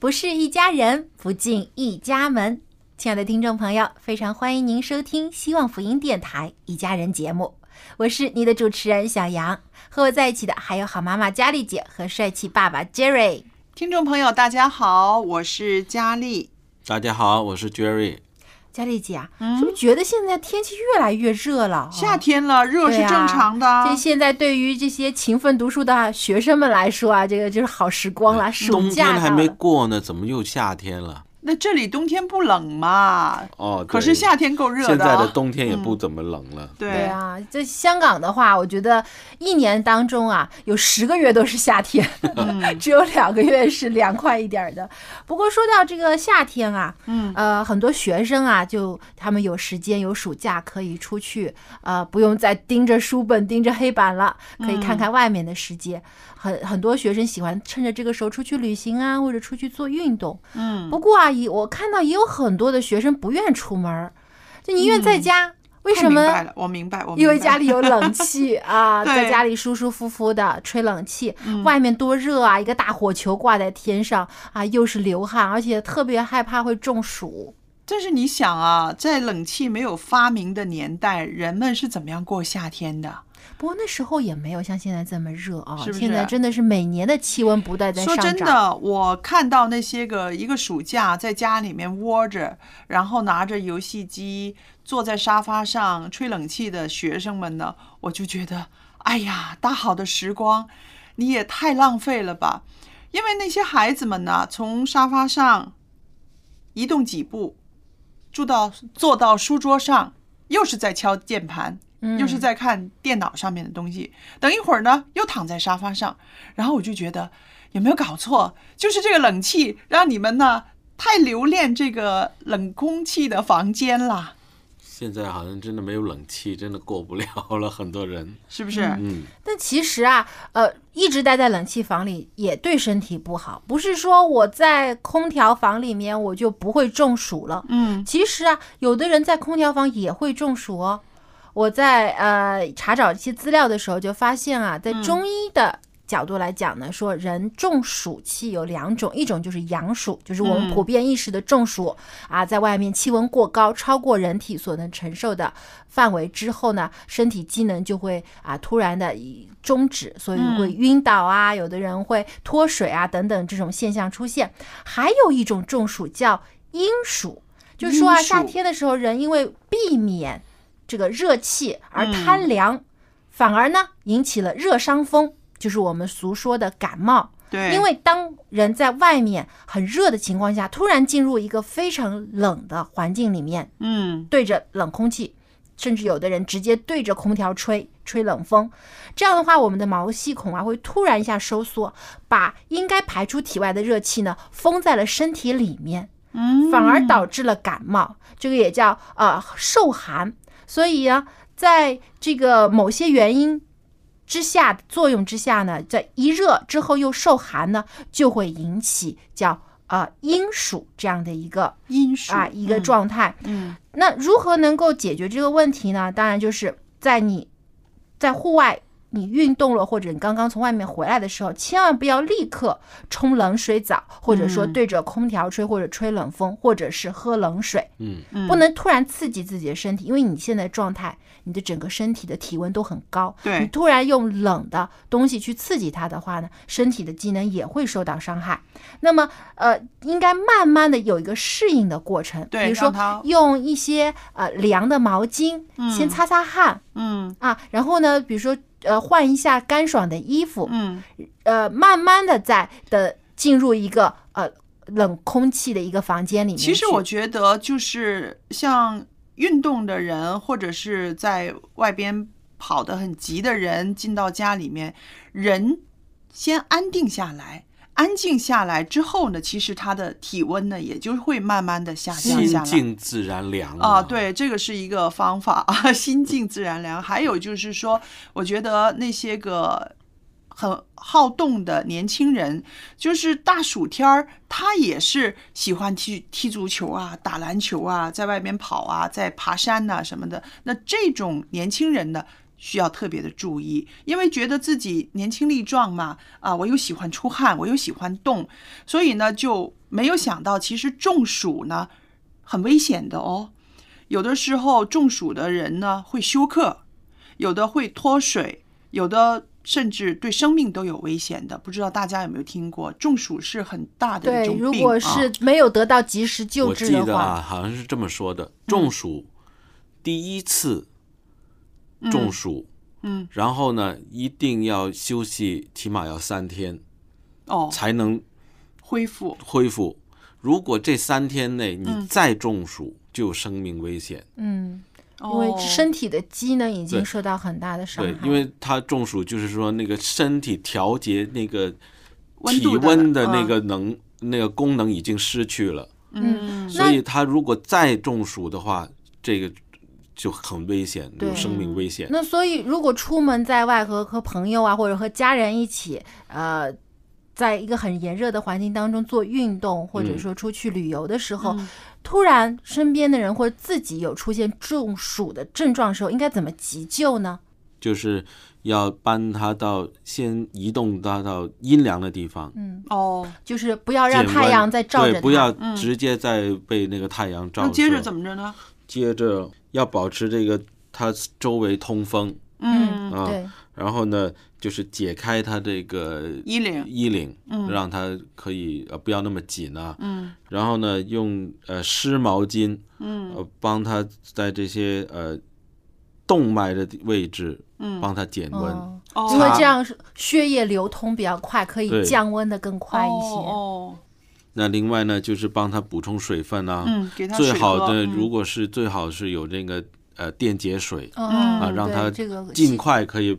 不是一家人，不进一家门。亲爱的听众朋友，非常欢迎您收听希望福音电台《一家人》节目，我是你的主持人小杨，和我在一起的还有好妈妈佳丽姐和帅气爸爸 Jerry。听众朋友，大家好，我是佳丽。大家好，我是 Jerry。佳丽姐啊，是不是觉得现在天气越来越热了？夏天了，热是正常的。这现在对于这些勤奋读书的学生们来说啊，这个就是好时光了。暑冬假天还没过呢，怎么又夏天了？那这里冬天不冷嘛？哦，可是夏天够热的。现在的冬天也不怎么冷了。对对啊，在香港的话，我觉得一年当中啊，有十个月都是夏天，只有两个月是凉快一点的。不过说到这个夏天啊，嗯呃，很多学生啊，就他们有时间有暑假可以出去，呃，不用再盯着书本、盯着黑板了，可以看看外面的世界。很很多学生喜欢趁着这个时候出去旅行啊，或者出去做运动。嗯，不过啊，也我看到也有很多的学生不愿出门儿，就宁愿在家。为什么？明白了，我明白，我明白。因为家里有冷气啊，在家里舒舒服服的吹冷气，嗯外面多热啊！一个大火球挂在天上啊，又是流汗，而且特别害怕会中暑。但是你想啊，在冷气没有发明的年代，人们是怎么样过夏天的？不过那时候也没有像现在这么热啊，是不是现在真的是每年的气温不断在说上涨。说真的，我看到那些个一个暑假在家里面窝着，然后拿着游戏机坐在沙发上吹冷气的学生们呢，我就觉得，哎呀，大好的时光，你也太浪费了吧！因为那些孩子们呢，从沙发上移动几步，坐到坐到书桌上，又是在敲键盘，又是在看电脑上面的东西。等一会儿呢，又躺在沙发上，然后我就觉得有没有搞错？就是这个冷气让你们呢太留恋这个冷空气的房间啦，现在好像真的没有冷气，真的过不了了，很多人。是不是？嗯，但其实啊，呃，一直待在冷气房里也对身体不好。不是说我在空调房里面我就不会中暑了。嗯其实啊，有的人在空调房也会中暑哦。我在呃查找一些资料的时候就发现啊，在中医的角度来讲呢，说人中暑气有两种，一种就是阳暑，就是我们嗯。普遍意识的中暑、啊，在外面气温过高，超过人体所能承受的范围之后呢，身体机能就会啊突然的终止，所以会晕倒啊，有的人会脱水啊等等这种现象出现。还有一种中暑叫阴暑，就是说啊，夏天的时候人因为避免这个热气而贪凉，反而呢引起了热伤风，就是我们俗说的感冒。对，因为当人在外面很热的情况下，突然进入一个非常冷的环境里面，嗯对着冷空气，甚至有的人直接对着空调吹吹冷风，这样的话，我们的毛细孔啊会突然一下收缩，把应该排出体外的热气呢封在了身体里面，嗯，反而导致了感冒，这个也叫呃受寒。所以啊，在这个某些原因之下作用之下呢，在一热之后又受寒呢，就会引起叫呃阴暑这样的一个阴暑啊一个嗯状态。嗯那如何能够解决这个问题呢？当然就是在你在户外你运动了，或者你刚刚从外面回来的时候，千万不要立刻冲冷水澡，或者说嗯。对着空调吹，或者吹冷风，或者是喝冷水，嗯，嗯不能突然刺激自己的身体，因为你现在状态，你的整个身体的体温都很高，对。你突然用冷的东西去刺激它的话呢，身体的机能也会受到伤害。那么，呃，应该慢慢的有一个适应的过程，对比如说用一些呃凉的毛巾先擦擦汗。嗯。啊，然后呢，比如说呃换一下干爽的衣服，嗯呃，慢慢的在的进入一个呃冷空气的一个房间里面。其实我觉得，就是像运动的人，或者是在外边跑得很急的人，进到家里面，人先安定下来。安静下来之后呢，其实他的体温呢也就会慢慢的下降心下来。静自然凉啊，，对，这个是一个方法啊，心静自然凉。还有就是说，我觉得那些个很好动的年轻人，就是大暑天儿，他也是喜欢踢踢足球啊、打篮球啊，在外面跑啊，在爬山呐、什么的。那这种年轻人呢？需要特别的注意，因为觉得自己年轻力壮嘛，啊，我又喜欢出汗，我又喜欢动，所以呢就没有想到，其实中暑呢很危险的哦。有的时候中暑的人呢会休克，有的会脱水，有的甚至对生命都有危险的。不知道大家有没有听过？中暑是很大的一，种病。如果啊是没有得到及时救治的话，记得啊，好像是这么说的：中暑第一次中暑，嗯，然后呢，一定要休息，起码要三天哦。才能恢复，恢复。如果这三天内你嗯。再中暑，就有生命危险。嗯，因为哦身体的机能已经受到很大的伤害。对，，因为他中暑就是说那个身体调节那个体温的那嗯。个能、那个功能已经失去了，嗯，所以他如果再中暑的话，这个就很危险，有生命危险。那所以如果出门在外和和朋友啊，或者和家人一起，呃。在一个很炎热的环境当中做运动，或者嗯说出去旅游的时候，嗯突然身边的人或者自己有出现中暑的症状的时候，应该怎么急救呢？就是要搬他到先移动他到阴凉的地方，嗯，哦，就是不要让太阳再照着对，不要嗯直接再被那个太阳照射。那接着怎么着呢？接着要保持这个它周围通风，嗯，啊对，然后呢，就是解开它这个衣领。衣领，嗯。让它可以呃不要那么紧啊。嗯。然后呢，用呃湿毛巾，嗯。呃帮它在这些呃动脉的位置嗯，帮它减温。因为这样血液流通比较快，可以降温的更快一些。哦，那另外呢，就是帮他补充水分啊。嗯，给他最好的，嗯如果是最好是有那个呃电解水嗯啊，让对它尽快可以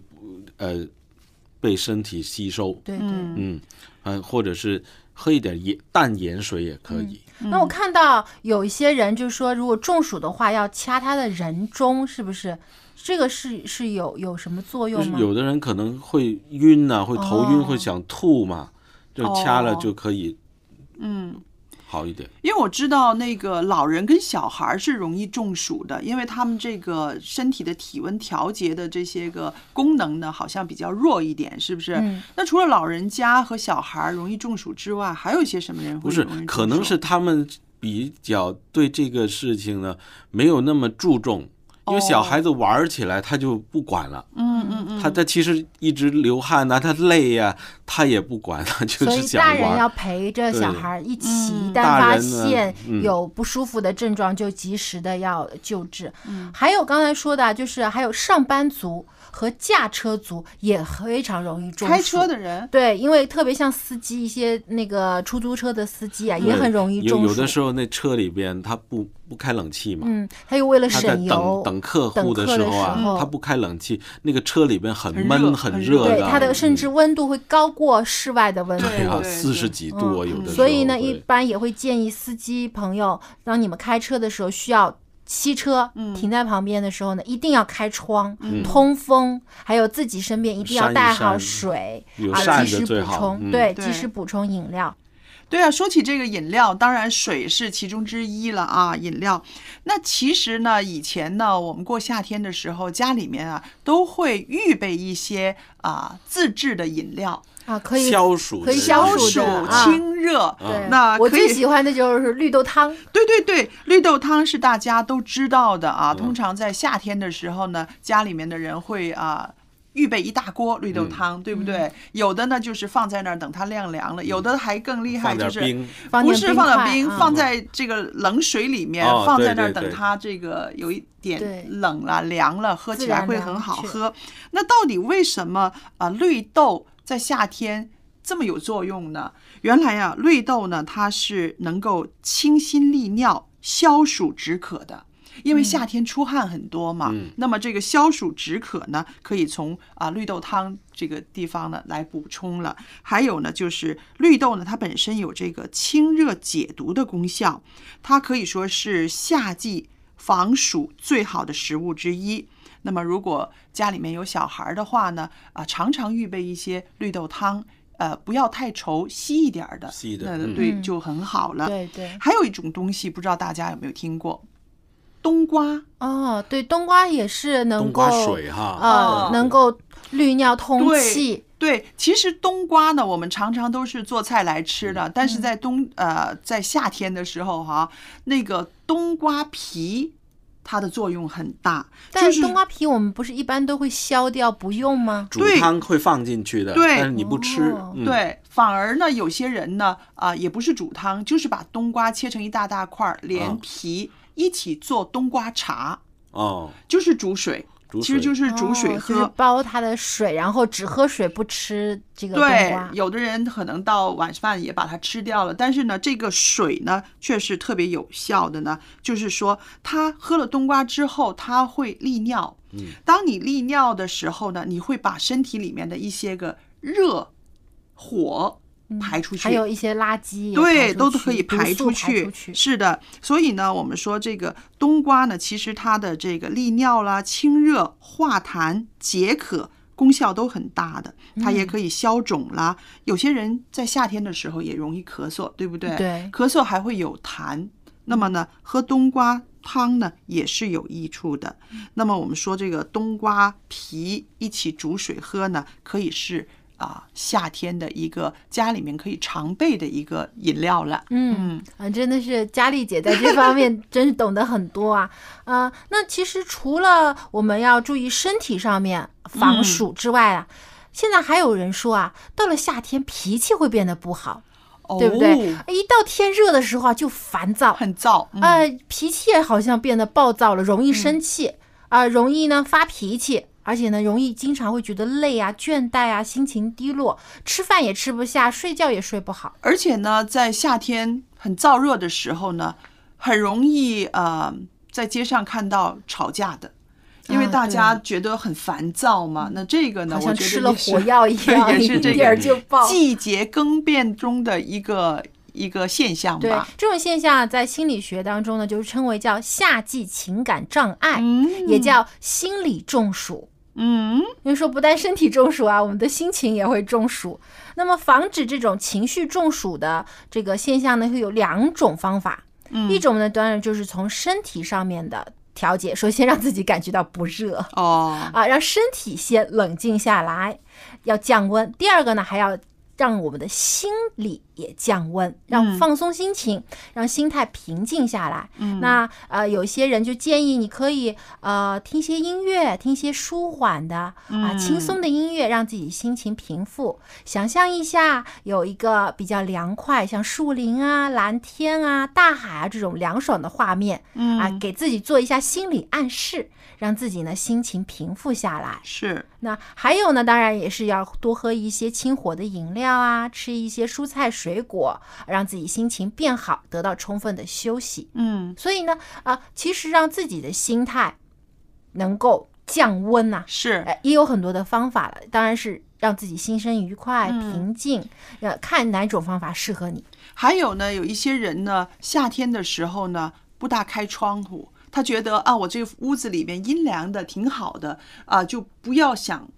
呃被身体吸收。对对。嗯嗯，呃，或者是喝一点盐淡盐水也可以。那我看到有一些人就说，如果中暑的话，要掐他的人中，是不是？这个是是有有什么作就是用吗？有的人可能会晕呐、会头晕，哦会想吐嘛，就掐了哦就可以嗯。好一点。因为我知道那个老人跟小孩是容易中暑的，因为他们这个身体的体温调节的这些个功能呢，好像比较弱一点，是不是？嗯那除了老人家和小孩容易中暑之外，还有一些什么人会不是？可能是他们比较对这个事情呢没有那么注重，因为小孩子玩儿起来他就不管了。嗯嗯嗯，他他其实一直流汗呐、他累呀、他也不管，了就是想以大人。要陪着小孩儿一起，嗯一旦发现嗯有不舒服的症状，就及时的要救治。嗯还有刚才说的，就是还有上班族和驾车族也非常容易中暑。开车的人，对，因为特别像司机，一些那个出租车的司机啊，也很容易有中暑。有的时候那车里边他不不开冷气嘛，嗯，他又为了省油等，等客户的时候啊候，他不开冷气，那个车里边很很热闷很很热对的，它的甚至嗯温度会高过室外的温度。对啊，四十几度啊，有的时候所以呢，一般也会建议司机朋友，当你们开车的时候需要。汽车嗯。停在旁边的时候呢，一定要开窗、嗯。通风，还有自己身边一定要带好水啊，及时补充，嗯。对，对。及时补充饮料。对啊，说起这个饮料，当然水是其中之一了啊。饮料，那其实呢，以前呢，我们过夏天的时候，家里面啊都会预备一些啊自制的饮料，啊，可以消暑可以消消暑清热。对，那我最喜欢的就是绿豆汤。对对对，绿豆汤是大家都知道的啊。嗯通常在夏天的时候呢，家里面的人会啊。预备一大锅绿豆嗯汤，对不对？有的呢就是放在那儿等它晾凉了，有的还更厉害，就是，不是放点冰放在这个冷水里面，哦放在那儿等它这个有一对点冷了、凉了，喝起来会很好喝。那到底为什么啊、绿豆在夏天这么有作用呢？原来啊，绿豆呢它是能够清心利尿、消暑止渴的。因为夏天出汗很多嘛，嗯那么这个消暑止渴呢，可以从啊绿豆汤这个地方呢来补充了。还有呢，就是绿豆呢，它本身有这个清热解毒的功效，它可以说是夏季防暑最好的食物之一。那么，如果家里面有小孩儿的话呢，啊，常常预备一些绿豆汤，呃，不要太稠，稀一点儿的，稀的嗯那对嗯就很好了。对对。还有一种东西，不知道大家有没有听过，冬瓜。哦，对，冬瓜也是能冬够瓜水哈，呃哦能够利尿通气。对，其实冬瓜呢，我们常常都是做菜来吃的，但是在冬呃在夏天的时候哈、那个冬瓜皮它的作用很大，但是冬瓜皮我们不是一般都会削掉不用吗？煮汤会放进去的，对。但是你不吃哦，嗯，对，反而呢，有些人呢，啊、也不是煮汤，就是把冬瓜切成一大大块儿，连哦。皮一起做冬瓜茶，哦，就是煮水，煮其实就是煮水哦喝。就是煲它的水，然后只喝水不吃这个冬对瓜，。有的人可能到晚饭也把它吃掉了，但是呢，这个水呢却是特别有效的呢。就是说，他喝了冬瓜之后，他会利尿。嗯，当你利尿的时候呢，你会把身体里面的一些个热火排出去，嗯还有一些垃圾对，都可以排出去。是的，所以呢，我们说这个冬瓜呢，其实它的这个利尿啦、清热、化痰、解渴。功效都很大的，它嗯也可以消肿啦。有些人在夏天的时候也容易咳嗽，对不对？对咳嗽还会有痰。那么呢，喝冬瓜汤呢也是有益处的。那么我们说这个冬瓜皮一起煮水喝呢，可以是啊夏天的一个家里面可以常备的一个饮料了。嗯啊，真的是佳丽姐在这方面 真是懂得很多啊。啊，那其实除了我们要注意身体上面防暑之外啊，现在还有人说啊，到了夏天脾气会变得不好，对不对？哦一到天热的时候啊，就烦躁，很燥，嗯呃，脾气也好像变得暴躁了，容易生气，啊、容易呢发脾气，而且呢，容易经常会觉得累啊、倦怠啊、心情低落，吃饭也吃不下，睡觉也睡不好。而且呢，在夏天很燥热的时候呢，很容易呃在街上看到吵架的。因为啊大家觉得很烦躁嘛，那这个呢，好我觉得像吃了火药一样，也是这一点就爆。季节更变中的一个一个现象对吧。这种现象，在心理学当中呢，就是称为叫夏季情感障碍，嗯也叫心理中暑。嗯，因为说不但身体中暑啊，我们的心情也会中暑。那么防止这种情绪中暑的这个现象呢，会有两种方法。嗯一种呢，当然就是从身体上面的调节，首先让自己感觉到不热哦，啊，让身体先冷静下来，要降温。第二个呢，还要让我们的心理也降温，让嗯放松心情，让心态平静下来。嗯那呃，有些人就建议你可以呃听些音乐，听些舒缓的啊、嗯轻松的音乐，让自己心情平复。想象一下，有一个比较凉快，像树林啊、蓝天啊、大海啊这种凉爽的画面嗯啊，嗯给自己做一下心理暗示，让自己呢心情平复下来。是，那还有呢，当然也是要多喝一些清火的饮料啊，吃一些蔬菜水果，让自己心情变好，得到充分的休息。嗯，所以呢，啊、其实让自己的心态能够降温呐、是，呃，也有很多的方法了。当然是让自己心生愉快、嗯平静，呃，看哪种方法适合你。还有呢，有一些人呢，夏天的时候呢，不大开窗户，他觉得啊，我这个屋子里面阴凉的挺好的啊，就不要想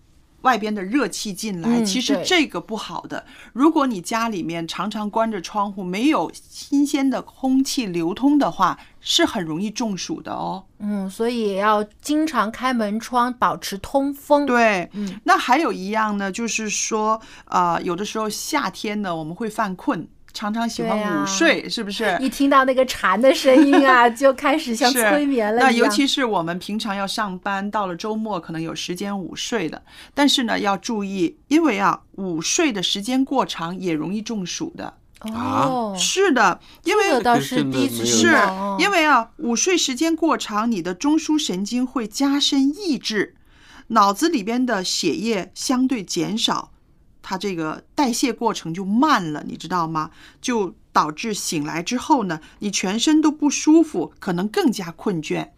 外边的热气进来，嗯其实这个不好的。如果你家里面常常关着窗户，没有新鲜的空气流通的话，是很容易中暑的哦。嗯，所以也要经常开门窗，保持通风。，对，嗯那还有一样呢，就是说，呃，有的时候夏天呢，我们会犯困，常常喜欢午睡，是不是？一听到那个蝉的声音啊，就开始像催眠了。那尤其是我们平常要上班，到了周末可能有时间午睡的，但是呢要注意，因为啊午睡的时间过长也容易中暑的。哦，是的，因为这个倒这真的是第一次没有是因为啊，午睡时间过长，你的中枢神经会加深抑制，脑子里边的血液相对减少，它这个代谢过程就慢了，你知道吗？就导致醒来之后呢，你全身都不舒服，可能更加困倦。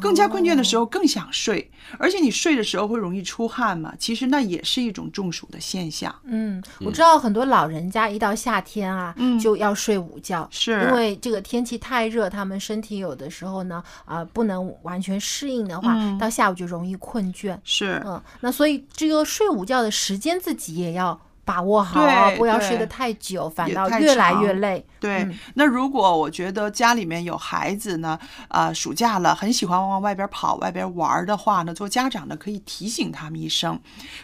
更加困倦的时候更想睡，而且你睡的时候会容易出汗嘛，其实那也是一种中暑的现象。嗯，我知道很多老人家一到夏天啊，嗯。就要睡午觉，是。因为这个天气太热，他们身体有的时候呢，啊、不能完全适应的话，嗯。到下午就容易困倦。是，嗯，那所以这个睡午觉的时间自己也要把握好，对不要睡得太久，反倒越来越累。对，嗯。那如果我觉得家里面有孩子呢，啊、暑假了，很喜欢往外边跑、外边玩儿的话呢，做家长的可以提醒他们一声，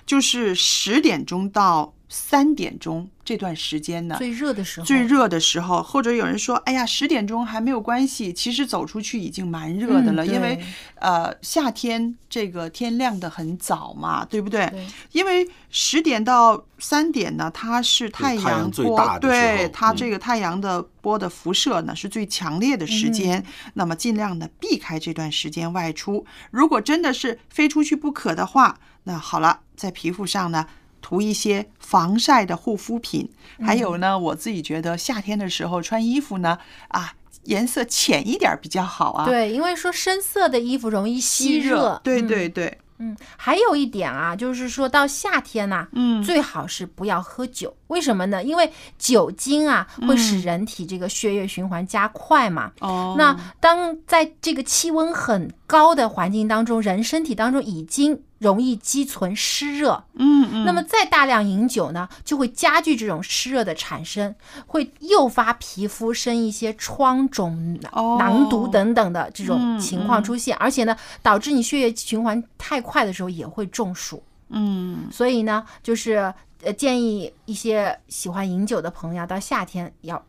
就是十点钟到三点钟这段时间呢，最热的时候，最热的时候，或者有人说，哎呀，十点钟还没有关系，其实走出去已经蛮热的了，嗯因为呃夏天这个天亮的很早嘛，对不对？对因为十点到三点呢，它是太太阳最波，大的时候对它嗯这个太阳的波的辐射呢是最强烈的时间，那么尽量的避开这段时间外出。如果真的是非出去不可的话，那好了，在皮肤上呢。涂一些防晒的护肤品，还有呢，我自己觉得夏天的时候穿衣服呢，啊，颜色浅一点儿比较好啊，，对，因为说深色的衣服容易吸热，对嗯对对，嗯，还有一点啊，就是说到夏天呐、嗯最好是不要喝酒。为什么呢？因为酒精啊会使人体这个血液循环加快嘛。嗯哦，那当在这个气温很高的环境当中，人身体当中已经容易积存湿热，嗯嗯，那么再大量饮酒呢，就会加剧这种湿热的产生，会诱发皮肤生一些疮肿、哦。囊毒等等的这种嗯情况出现，而且呢，导致你血液循环太快的时候也会中暑。嗯。所以呢，就是呃建议一些喜欢饮酒的朋友，到夏天要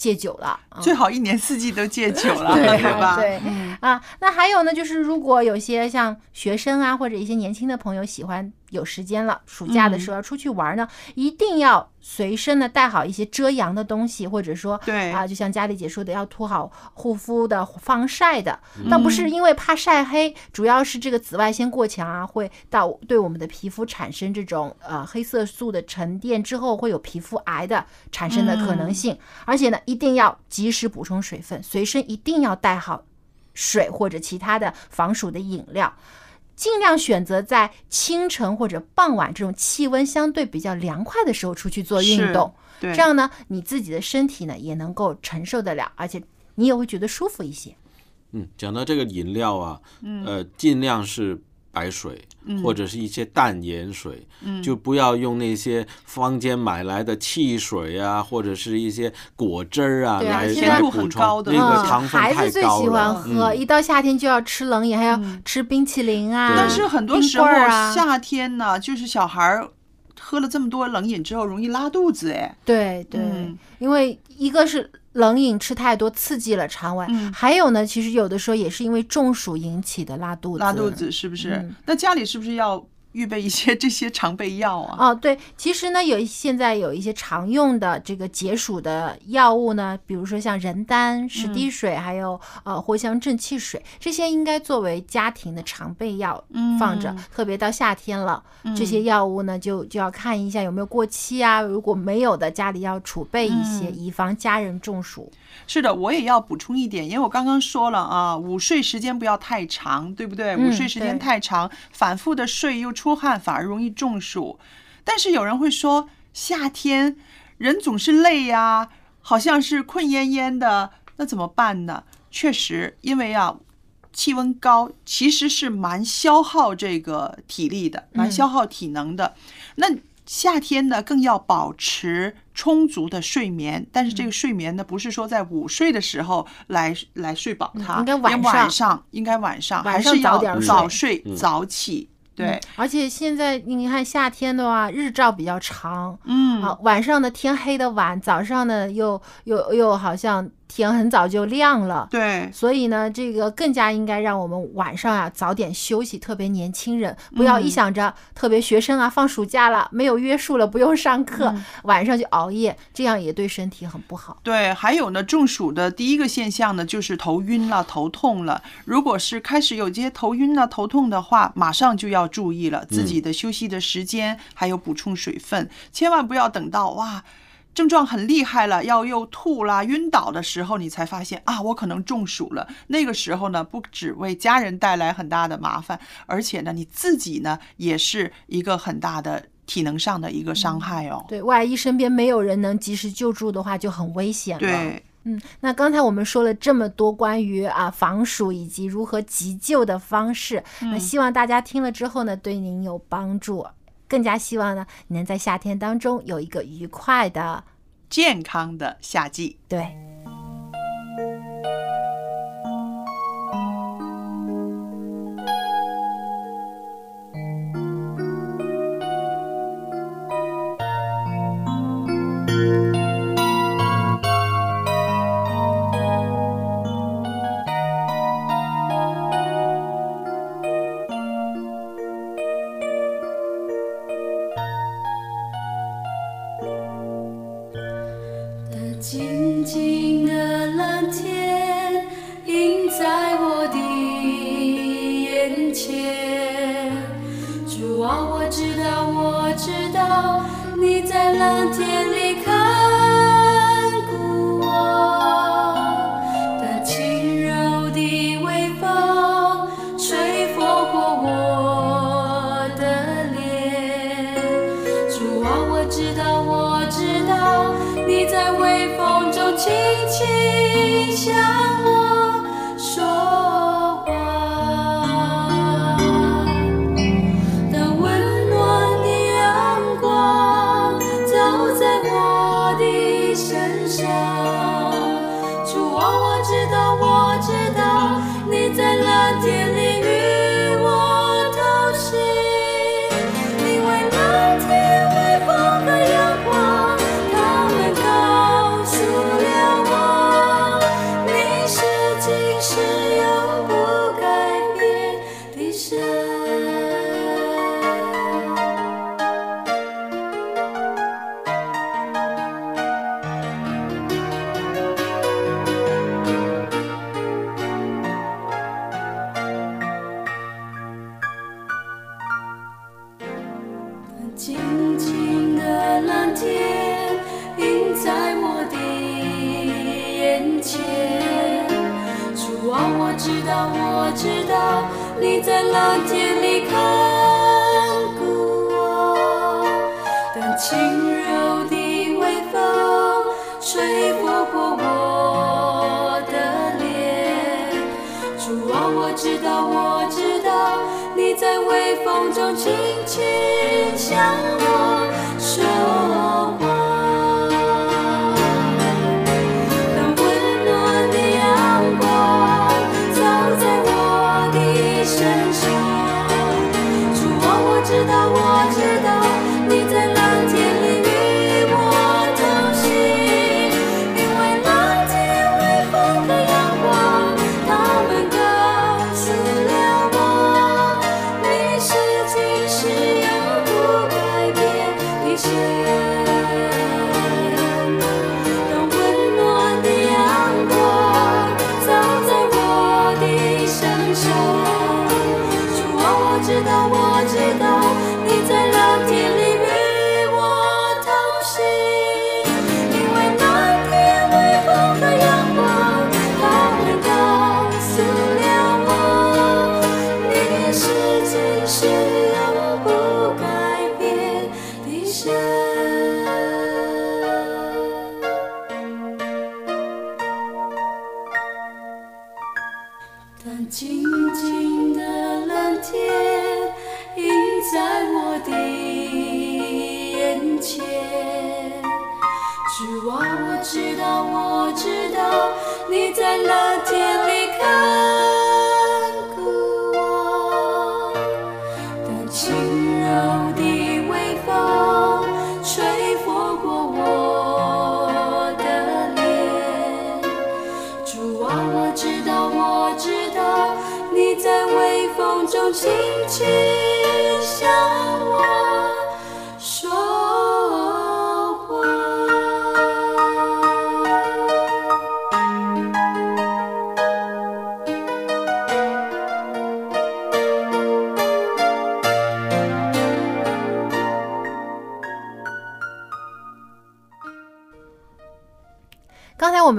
戒酒了。嗯最好一年四季都戒酒了，对对吧？对嗯啊，那还有呢，就是如果有些像学生啊，或者一些年轻的朋友喜欢有时间了，暑假的时候要出去玩呢，一定要随身呢带好一些遮阳的东西，或者说对啊，就像佳丽姐说的，要涂好护肤的、防晒的。倒不是因为怕晒黑，主要是这个紫外线过强啊，会到对我们的皮肤产生这种呃黑色素的沉淀之后，会有皮肤癌的产生的可能性。而且呢，一定要及时补充水分，随身一定要带好水或者其他的防暑的饮料。尽量选择在清晨或者傍晚这种气温相对比较凉快的时候出去做运动，对，这样呢，你自己的身体呢也能够承受得了，而且你也会觉得舒服一些。嗯，讲到这个饮料啊，呃，尽量是白水、或者是一些淡盐水，就不要用那些坊间买来的汽水啊，或者是一些果汁儿啊对啊来来补充很高，的。那个嗯。糖分太高了。孩子最喜欢。喝，嗯。一到夏天就要吃冷饮，还要吃冰淇淋啊。对。但是很多时候啊。夏天呢，就是小孩儿喝了这么多冷饮之后容易拉肚子，哎，对对，嗯。因为一个是冷饮吃太多刺激了肠胃，嗯还有呢，其实有的时候也是因为中暑引起的拉肚子。拉肚子是不是？嗯那家里是不是要预备一些这些常备药啊？哦，对，其实呢，有现在有一些常用的这个解暑的药物呢，比如说像人丹、十滴水，还有呃藿香正气水，这些应该作为家庭的常备药放着。特别到夏天了，这些药物呢就就要看一下有没有过期啊，如果没有的，家里要储备一些，以防家人中暑。是的，我也要补充一点，因为我刚刚说了啊，午睡时间不要太长，对不对？嗯午睡时间太长，反复的睡又出汗，反而容易中暑。但是有人会说，夏天人总是累呀、好像是困恹恹的，那怎么办呢？确实，因为啊，气温高，其实是蛮消耗这个体力的，蛮消耗体能的。那夏天呢，更要保持充足的睡眠，但是这个睡眠呢，不是说在午睡的时候来来睡饱它，应该晚上晚上应该晚上晚上还是要早睡嗯早起，对，而且现在你看夏天的话，日照比较长，嗯。啊，晚上的天黑的晚，早上呢又又又好像天很早就亮了。对，所以呢，这个更加应该让我们晚上啊早点休息，特别年轻人不要一嗯想着，特别学生啊放暑假了没有约束了，不用上课，嗯晚上就熬夜，这样也对身体很不好。对，还有呢，中暑的第一个现象呢，就是头晕了、头痛了。如果是开始有这些头晕了、头痛的话，马上就要注意了自己的休息的时间，还有补充水分，千万不要等到哇。症状很厉害了，要又吐啦、晕倒的时候，你才发现啊，我可能中暑了。那个时候呢，不只为家人带来很大的麻烦，而且呢，你自己呢也是一个很大的体能上的一个伤害哦。对，万一身边没有人能及时救助的话，就很危险了。对，嗯，那刚才我们说了这么多关于啊防暑以及如何急救的方式，那希望大家听了之后呢，对您有帮助。更加希望呢，你能在夏天当中有一个愉快的健康的夏季。对。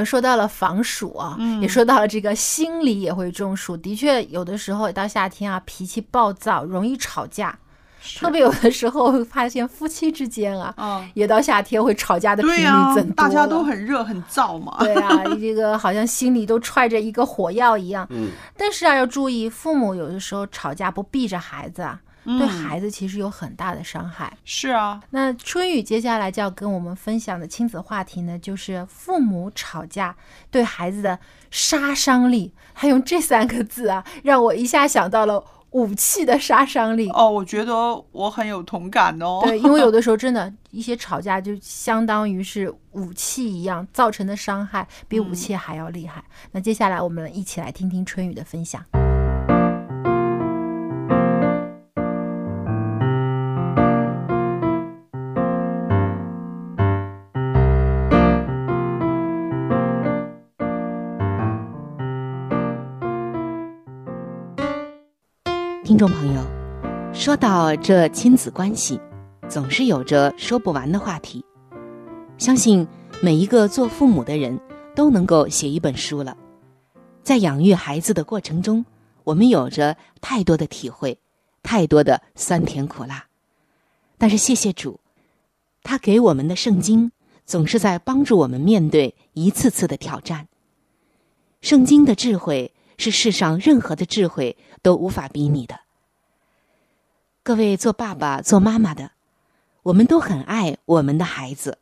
们说到了防暑啊，嗯也说到了这个心里也会中暑。的确，有的时候到夏天啊，脾气暴躁，容易吵架。特别有的时候会发现夫妻之间啊，嗯，也到夏天会吵架的频率、增多大家都很热很燥嘛。对啊，这个好像心里都揣着一个火药一样。嗯，但是啊，要注意，父母有的时候吵架不避着孩子啊，对嗯孩子其实有很大的伤害。是啊，那春雨接下来就要跟我们分享的亲子话题呢，就是父母吵架对孩子的杀伤力。他用这三个字啊，让我一下想到了武器的杀伤力。哦，我觉得我很有同感哦。对，因为有的时候真的，一些吵架就相当于是武器一样，造成的伤害比武器还要厉害。那接下来我们一起来听听春雨的分享。众朋友，说到这亲子关系，总是有着说不完的话题。相信每一个做父母的人都能够写一本书了。在养育孩子的过程中，我们有着太多的体会，太多的酸甜苦辣。但是谢谢主，他给我们的圣经总是在帮助我们面对一次次的挑战。圣经的智慧是世上任何的智慧都无法比拟的。各位做爸爸、做妈妈的，我们都很爱我们的孩子，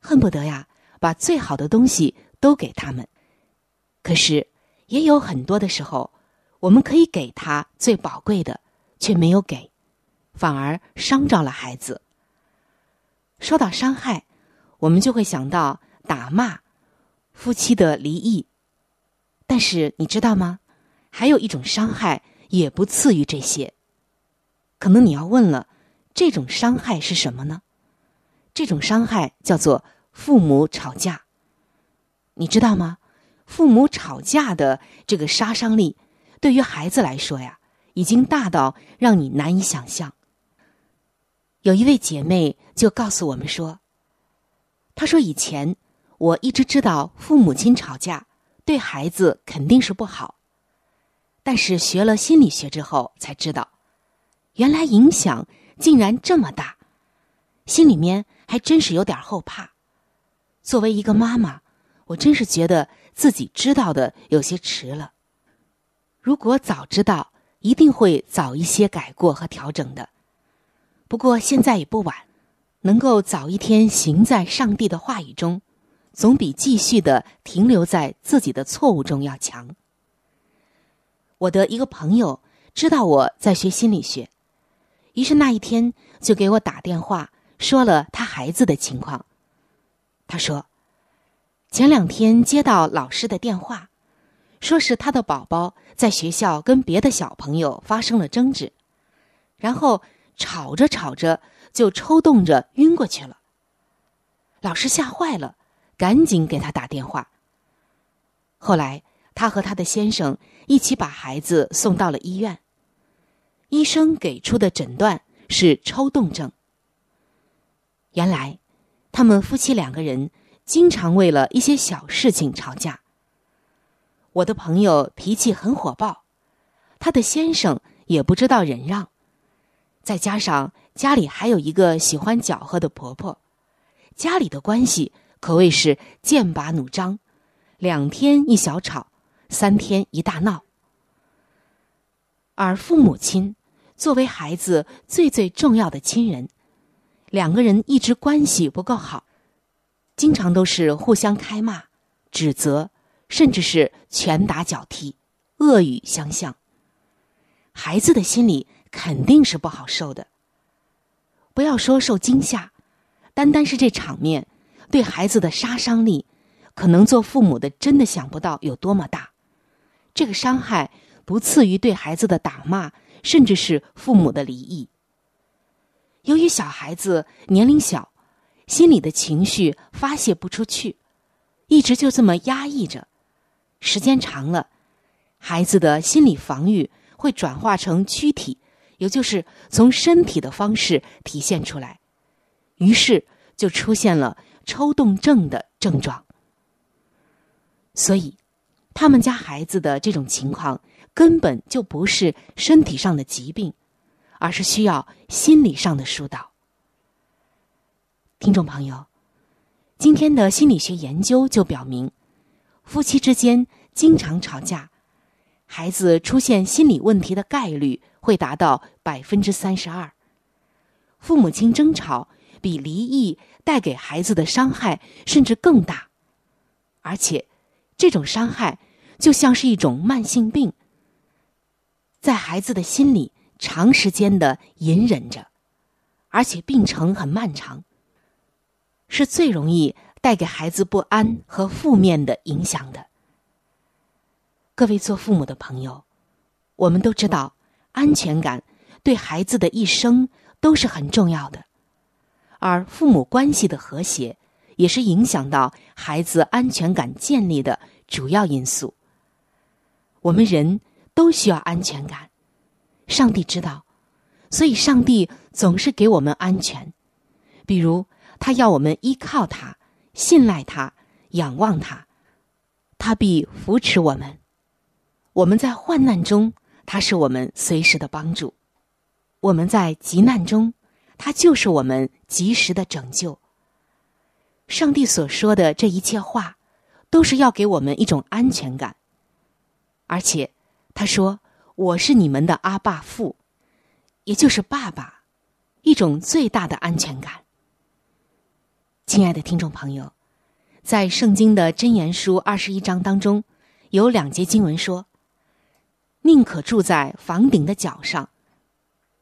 恨不得呀把最好的东西都给他们。可是也有很多的时候，我们可以给他最宝贵的，却没有给，反而伤着了孩子。说到伤害，我们就会想到打骂、夫妻的离异。但是你知道吗？还有一种伤害也不次于这些。可能你要问了，这种伤害是什么呢？这种伤害叫做父母吵架。你知道吗？父母吵架的这个杀伤力，对于孩子来说呀，已经大到让你难以想象。有一位姐妹就告诉我们说：“她说以前我一直知道父母亲吵架。”对孩子肯定是不好，但是学了心理学之后才知道，原来影响竟然这么大，心里面还真是有点后怕。作为一个妈妈，我真是觉得自己知道的有些迟了。如果早知道，一定会早一些改过和调整的。不过现在也不晚，能够早一天行在上帝的话语中。总比继续的停留在自己的错误中要强。我的一个朋友知道我在学心理学，于是那一天就给我打电话，说了他孩子的情况。他说，前两天接到老师的电话，说是他的宝宝在学校跟别的小朋友发生了争执，然后吵着吵着就抽动着晕过去了。老师吓坏了。赶紧给他打电话。后来，他和他的先生一起把孩子送到了医院。医生给出的诊断是抽动症。原来，他们夫妻两个人经常为了一些小事情吵架。我的朋友脾气很火爆，他的先生也不知道忍让，再加上家里还有一个喜欢搅和的婆婆，家里的关系。可谓是剑拔弩张，两天一小吵，三天一大闹。而父母亲作为孩子最最重要的亲人，两个人一直关系不够好，经常都是互相开骂、指责，甚至是拳打脚踢、恶语相向。孩子的心里肯定是不好受的。不要说受惊吓，单单是这场面，对孩子的杀伤力，可能做父母的真的想不到有多么大。这个伤害不次于对孩子的打骂，甚至是父母的离异。由于小孩子年龄小，心里的情绪发泄不出去，一直就这么压抑着，时间长了，孩子的心理防御会转化成躯体，也就是从身体的方式体现出来，于是就出现了抽动症的症状。所以，他们家孩子的这种情况根本就不是身体上的疾病。而是需要心理上的疏导。听众朋友，今天的心理学研究就表明，夫妻之间经常吵架，孩子出现心理问题的概率会达到百分之三十二。父母亲争吵比离异带给孩子的伤害甚至更大，而且这种伤害就像是一种慢性病，在孩子的心里。长时间的隐忍着，而且病程很漫长，是最容易带给孩子不安和负面的影响的。各位做父母的朋友，我们都知道，安全感对孩子的一生都是很重要的，而父母关系的和谐，也是影响到孩子安全感建立的主要因素。我们人都需要安全感。上帝知道，所以上帝总是给我们安全。比如，他要我们依靠他、信赖他、仰望他，他必扶持我们。我们在患难中，他是我们随时的帮助；我们在急难中，他就是我们及时的拯救。上帝所说的这一切话，都是要给我们一种安全感。而且，他说。我是你们的阿爸父，也就是爸爸，一种最大的安全感。亲爱的听众朋友，在圣经的箴言书二十一章当中，有两节经文说：“宁可住在房顶的角上，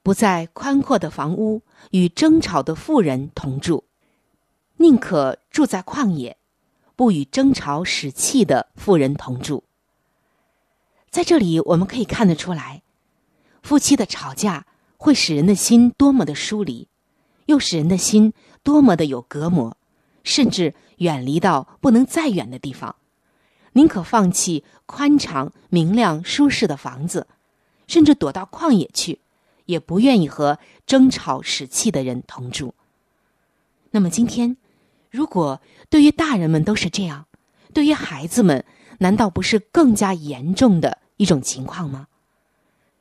不在宽阔的房屋与争吵的妇人同住；宁可住在旷野，不与争吵使气的妇人同住。”在这里，我们可以看得出来，夫妻的吵架会使人的心多么的疏离，又使人的心多么的有隔膜，甚至远离到不能再远的地方，宁可放弃宽敞、明亮、舒适的房子，甚至躲到旷野去，也不愿意和争吵使气的人同住。那么，今天，如果对于大人们都是这样，对于孩子们，难道不是更加严重的？一种情况吗？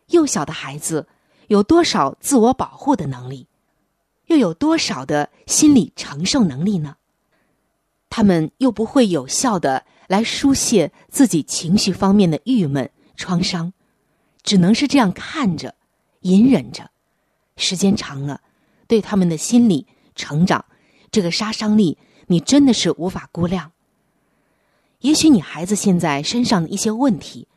幼小的孩子有多少自我保护的能力，又有多少的心理承受能力呢？他们又不会有效的来疏泄自己情绪方面的郁闷创伤，只能是这样看着、隐忍着，时间长了，对他们的心理成长这个杀伤力，你真的是无法估量。也许你孩子现在身上的一些问题。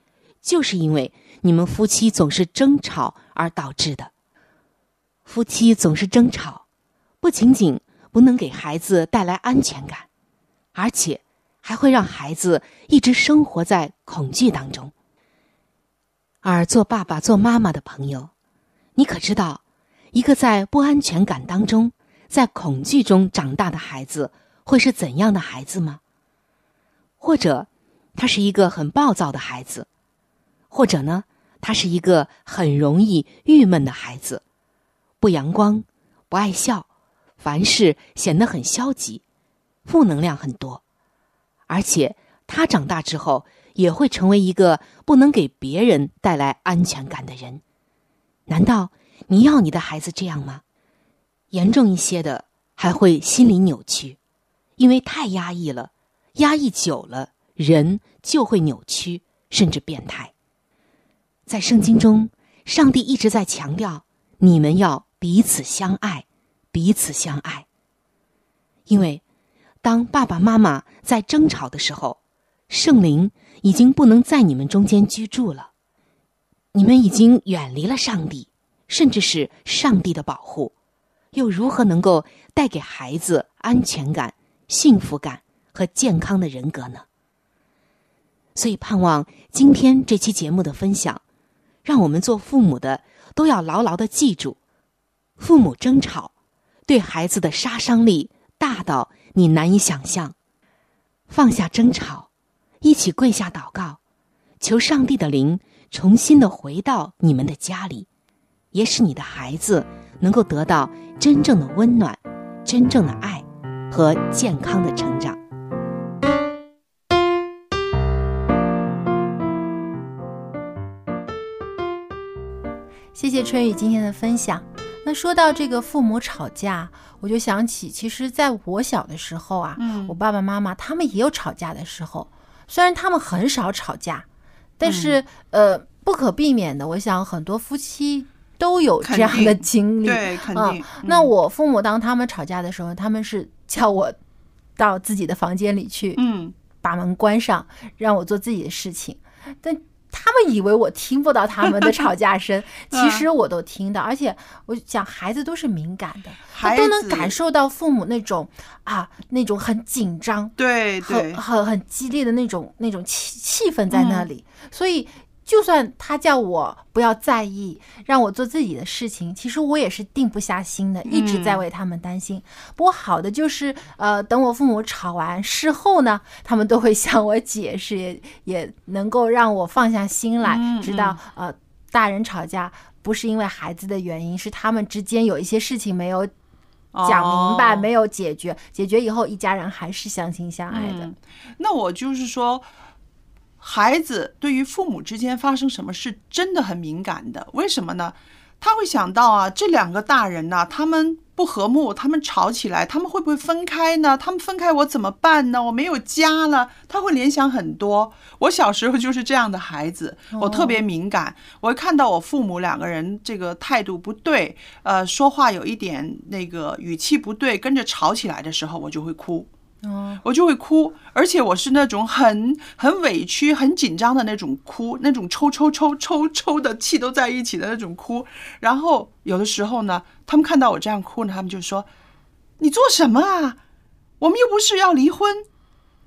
就是因为你们夫妻总是争吵而导致的。夫妻总是争吵，不仅仅不能给孩子带来安全感，而且还会让孩子一直生活在恐惧当中。而做爸爸、做妈妈的朋友，你可知道，一个在不安全感当中、在恐惧中长大的孩子会是怎样的孩子吗？或者，他是一个很暴躁的孩子？或者呢，他是一个很容易郁闷的孩子，不阳光，不爱笑，凡事显得很消极，负能量很多，而且他长大之后也会成为一个不能给别人带来安全感的人。难道你要你的孩子这样吗？严重一些的还会心理扭曲，因为太压抑了，压抑久了，人就会扭曲，甚至变态。在圣经中，上帝一直在强调你们要彼此相爱，彼此相爱。因为，当爸爸妈妈在争吵的时候，圣灵已经不能在你们中间居住了，你们已经远离了上帝，甚至是上帝的保护，又如何能够带给孩子安全感、幸福感和健康的人格呢？所以，盼望今天这期节目的分享，让我们做父母的都要牢牢的记住：父母争吵对孩子的杀伤力大到你难以想象。放下争吵，一起跪下祷告，求上帝的灵重新的回到你们的家里，也使你的孩子能够得到真正的温暖、真正的爱和健康的成长。谢谢春雨今天的分享。那说到这个父母吵架，我就想起，其实在我小的时候啊，嗯我爸爸妈妈他们也有吵架的时候，虽然他们很少吵架，但是、呃，不可避免的，我想很多夫妻都有这样的经历。对，肯嗯定。那我父母当他们吵架的时候，他们是叫我到自己的房间里去，嗯，把门关上，让我做自己的事情。但他们以为我听不到他们的吵架声，其实我都听到。而且我讲，孩子都是敏感的，他都能感受到父母那种啊，那种很紧张、对对很很很激烈的那种那种气气氛在嗯那里。所以，就算他叫我不要在意，让我做自己的事情，其实我也是定不下心的，一直在嗯为他们担心。不过好的就是，呃，等我父母吵完事后呢，他们都会向我解释，也也能够让我放下心来，嗯知道呃，大人吵架不是因为孩子的原因，是他们之间有一些事情没有讲明白，哦没有解决，解决以后一家人还是相亲相爱的。嗯那我就是说，孩子对于父母之间发生什么事真的很敏感的。为什么呢？他会想到啊，这两个大人呐、他们不和睦，他们吵起来，他们会不会分开呢？他们分开我怎么办呢？我没有家了，他会联想很多。我小时候就是这样的孩子，我特别敏感，我会看到我父母两个人这个态度不对，呃，说话有一点那个语气不对，跟着吵起来的时候，我就会哭。哦，我就会哭，而且我是那种很很委屈、很紧张的那种哭，那种抽抽抽抽抽的气都在一起的那种哭。然后有的时候呢，他们看到我这样哭呢，他们就说：“你做什么啊？我们又不是要离婚，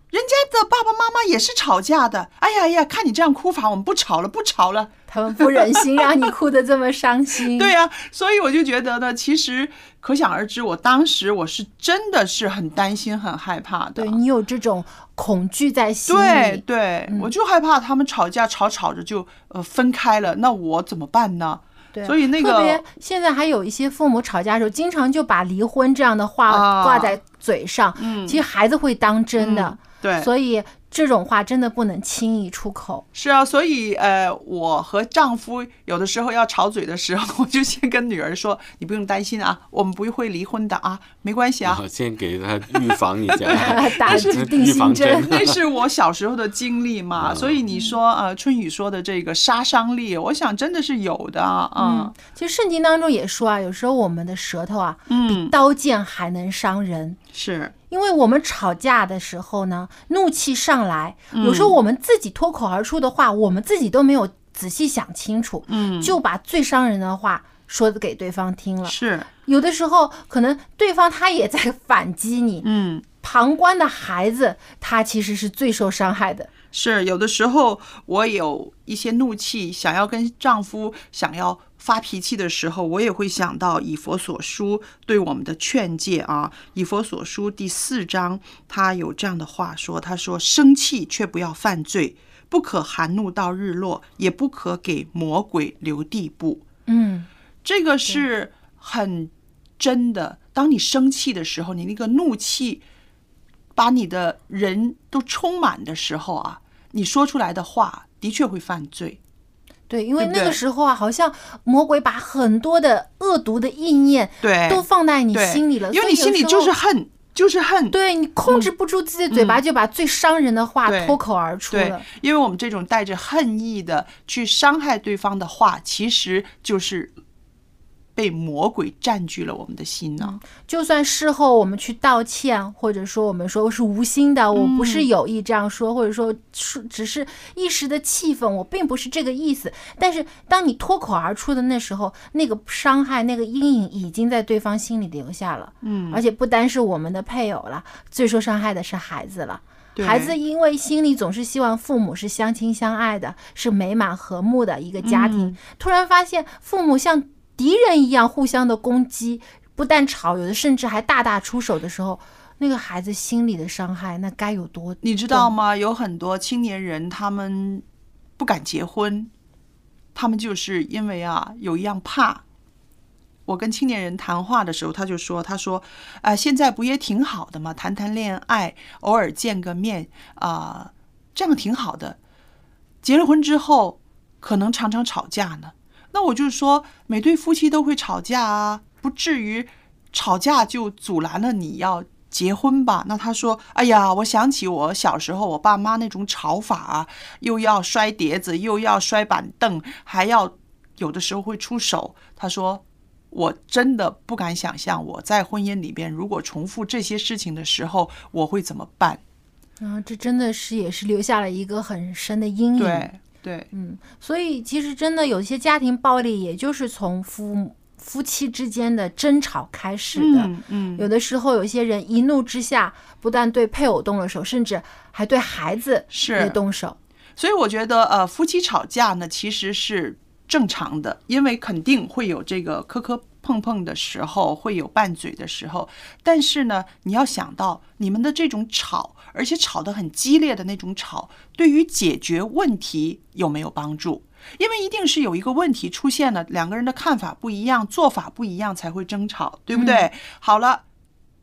人家的爸爸妈妈也是吵架的。哎呀哎呀，看你这样哭法，我们不吵了，不吵了。”他们不忍心让你哭得这么伤心。对呀、所以我就觉得呢，其实可想而知，我当时我是真的是很担心、很害怕的。对你有这种恐惧在心里。对对，嗯我就害怕他们吵架吵吵着就呃分开了，那我怎么办呢？对，所以那个特别个现在还有一些父母吵架的时候，经常就把离婚这样的话啊挂在嘴上，嗯其实孩子会当真的。对，所以这种话真的不能轻易出口。是啊，所以呃，我和丈夫有的时候要吵嘴的时候，我就先跟女儿说：“你不用担心啊，我们不会离婚的啊，没关系啊。啊，先给他预防一下，打定预防心针针。那是我小时候的经历嘛，嗯所以你说呃，春雨说的这个杀伤力，我想真的是有的啊。嗯，其实圣经当中也说啊，有时候我们的舌头啊，比嗯，刀剑还能伤人。是，因为我们吵架的时候呢，怒气上来，嗯有时候我们自己脱口而出的话，我们自己都没有仔细想清楚，嗯，就把最伤人的话说给对方听了。是，有的时候可能对方他也在反击你，嗯。旁观的孩子他其实是最受伤害的。是有的时候我有一些怒气，想要跟丈夫想要发脾气的时候，我也会想到以佛所书对我们的劝诫啊。以佛所书第四章，他有这样的话说：“他说，生气却不要犯罪，不可含怒到日落，也不可给魔鬼留地步。”嗯，这个是很真的。当你生气的时候，你那个怒气把你的人都充满的时候啊，你说出来的话的确会犯罪。对，因为那个时候啊，好像魔鬼把很多的恶毒的意念对，都放在你心里了，因为你心里就是恨，就是恨。对你控制不住自己的嘴巴，嗯就把最伤人的话脱口而出对了。，因为我们这种带着恨意的去伤害对方的话，其实就是被魔鬼占据了我们的心呢。就算事后我们去道歉，或者说我们说我是无心的，我不是有意这样说，或者说是只是一时的气愤，我并不是这个意思。但是当你脱口而出的那时候，那个伤害、那个阴影已经在对方心里留下了。嗯而且不单是我们的配偶了，最受伤害的是孩子了。孩子因为心里总是希望父母是相亲相爱的，是美满和睦的一个家庭，嗯突然发现父母像敌人一样互相的攻击，不但吵，有的甚至还大打出手的时候，那个孩子心里的伤害那该有多？你知道吗？有很多青年人他们不敢结婚，他们就是因为啊有一样怕。我跟青年人谈话的时候，他就说：“他说，啊、现在不也挺好的吗？谈谈恋爱，偶尔见个面啊、这样挺好的。结了婚之后，可能常常吵架呢。那我就说，每对夫妻都会吵架啊，不至于吵架就阻拦了你要结婚吧？那他说：“哎呀，我想起我小时候我爸妈那种吵法啊，又要摔碟子，又要摔板凳，还要有的时候会出手。”他说：“我真的不敢想象我在婚姻里边如果重复这些事情的时候，我会怎么办啊，这真的是也是留下了一个很深的阴？”影。对对，嗯，所以其实真的有些家庭暴力，也就是从夫夫妻之间的争吵开始的。嗯嗯，有的时候，有些人一怒之下，不但对配偶动了手，甚至还对孩子是也动手。所以我觉得，呃，夫妻吵架呢，其实是正常的，因为肯定会有这个磕磕碰碰的时候，会有拌嘴的时候。但是呢，你要想到你们的这种吵，而且吵得很激烈的那种吵，对于解决问题有没有帮助？因为一定是有一个问题出现了，两个人的看法不一样，做法不一样，才会争吵，对不对？好了，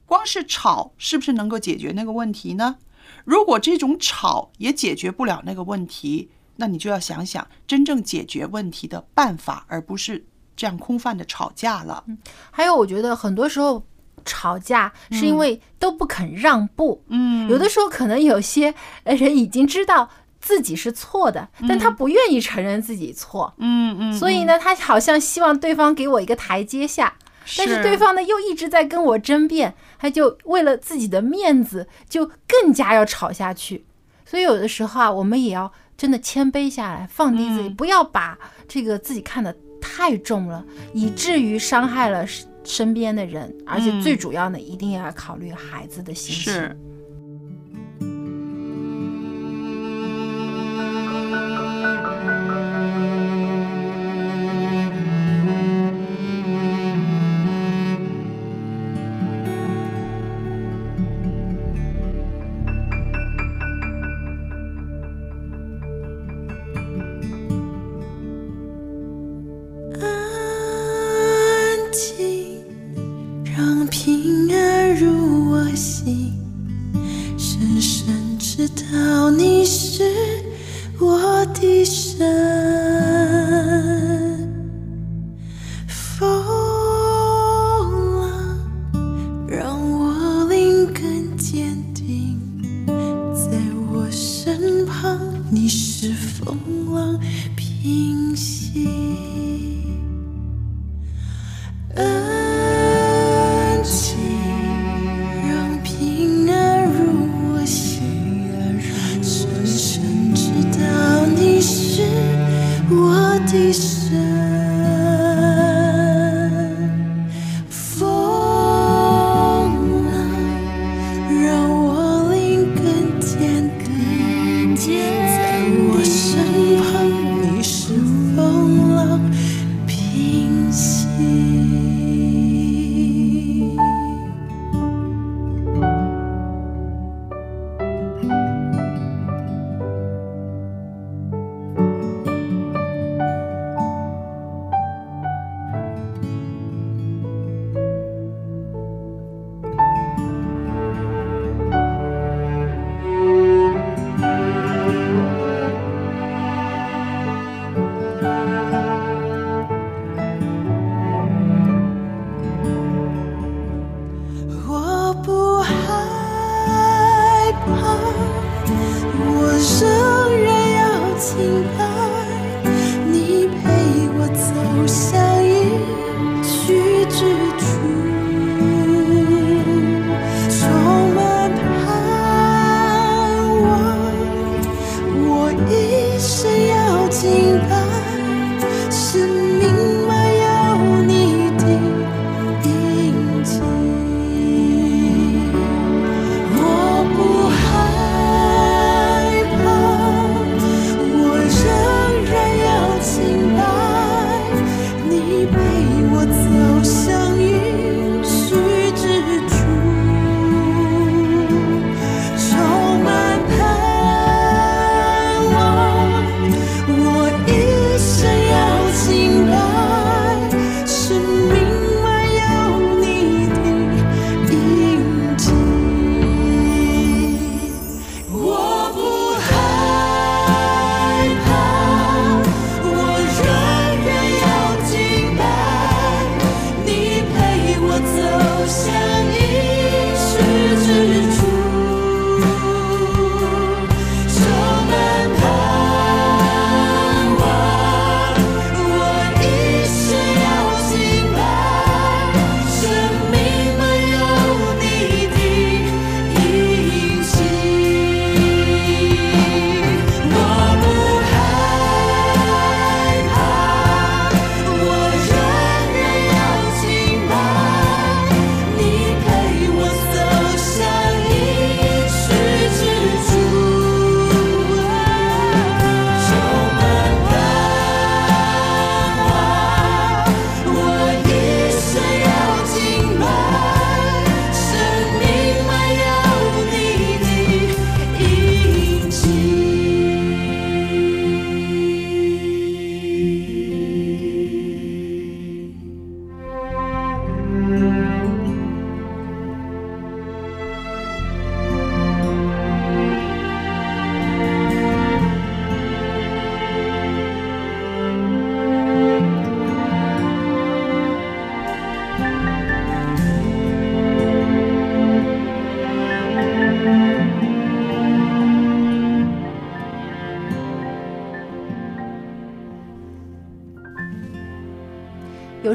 光是吵是不是能够解决那个问题呢？如果这种吵也解决不了那个问题，那你就要想想真正解决问题的办法，而不是这样空泛的吵架了。还有，我觉得很多时候吵架是因为都不肯让步。嗯有的时候可能有些呃人已经知道自己是错的，但他不愿意承认自己错。嗯嗯，所以呢，他好像希望对方给我一个台阶下，但是对方呢又一直在跟我争辩，他就为了自己的面子，就更加要吵下去。所以有的时候啊，我们也要真的谦卑下来，放低自己，嗯不要把这个自己看得太重了，以至于伤害了身身边的人，而且最主要呢，一定要考虑孩子的心情。是。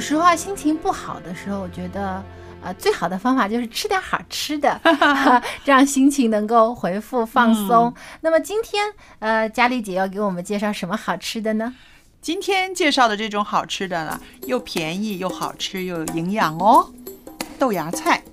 时候啊，心情不好的时候，我觉得。呃，最好的方法就是吃点好吃的，这样心情能够回复放松。那么今天，呃，佳丽姐要给我们介绍什么好吃的呢？今天介绍的这种好吃的呢，又便宜又好吃又有营养哦，豆芽菜。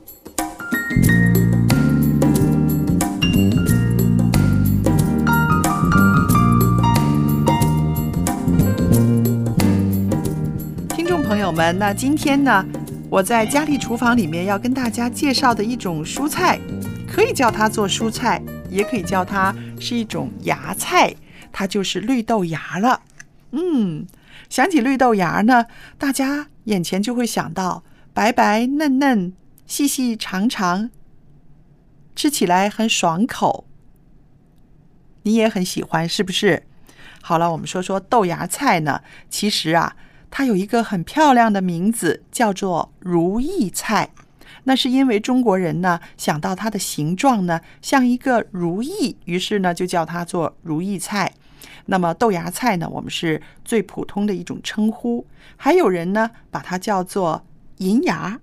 友们，那今天呢？我在家里厨房里面要跟大家介绍的一种蔬菜，可以叫它做蔬菜，也可以叫它是一种芽菜，它就是绿豆芽了。嗯，想起绿豆芽呢，大家眼前就会想到白白嫩嫩、细细长长，吃起来很爽口。你也很喜欢是不是？好了，我们说说豆芽菜呢，其实啊。它有一个很漂亮的名字，叫做如意菜。那是因为中国人呢想到它的形状呢像一个如意，于是呢就叫它做如意菜。那么豆芽菜呢，我们是最普通的一种称呼。还有人呢把它叫做银芽，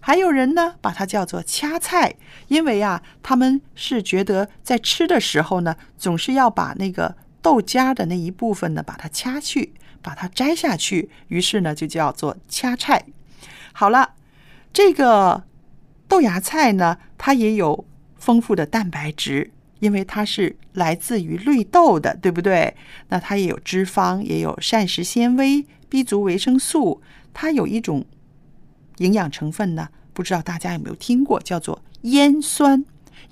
还有人呢把它叫做掐菜，因为啊他们是觉得在吃的时候呢总是要把那个豆荚的那一部分呢把它掐去。把它摘下去，于是呢就叫做掐菜。好了，这个豆芽菜呢，它也有丰富的蛋白质，因为它是来自于绿豆的，对不对？那它也有脂肪，也有膳食纤维、B 族维生素。它有一种营养成分呢，不知道大家有没有听过，叫做烟酸。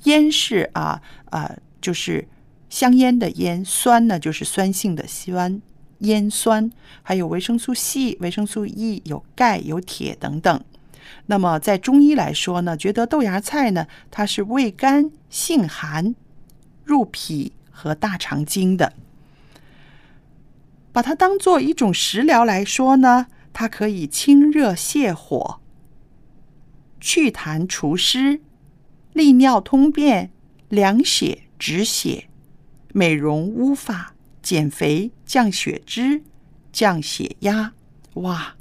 烟是啊啊，就是香烟的烟，酸呢就是酸性的酸。烟酸，还有维生素 C、维生素 E，有钙、有铁等等。那么在中医来说呢，觉得豆芽菜呢，它是味甘性寒，入脾和大肠经的。把它当做一种食疗来说呢，它可以清热泻火、祛痰除湿、利尿通便、凉血止血、美容乌发。减肥、降血脂、降血压，哇！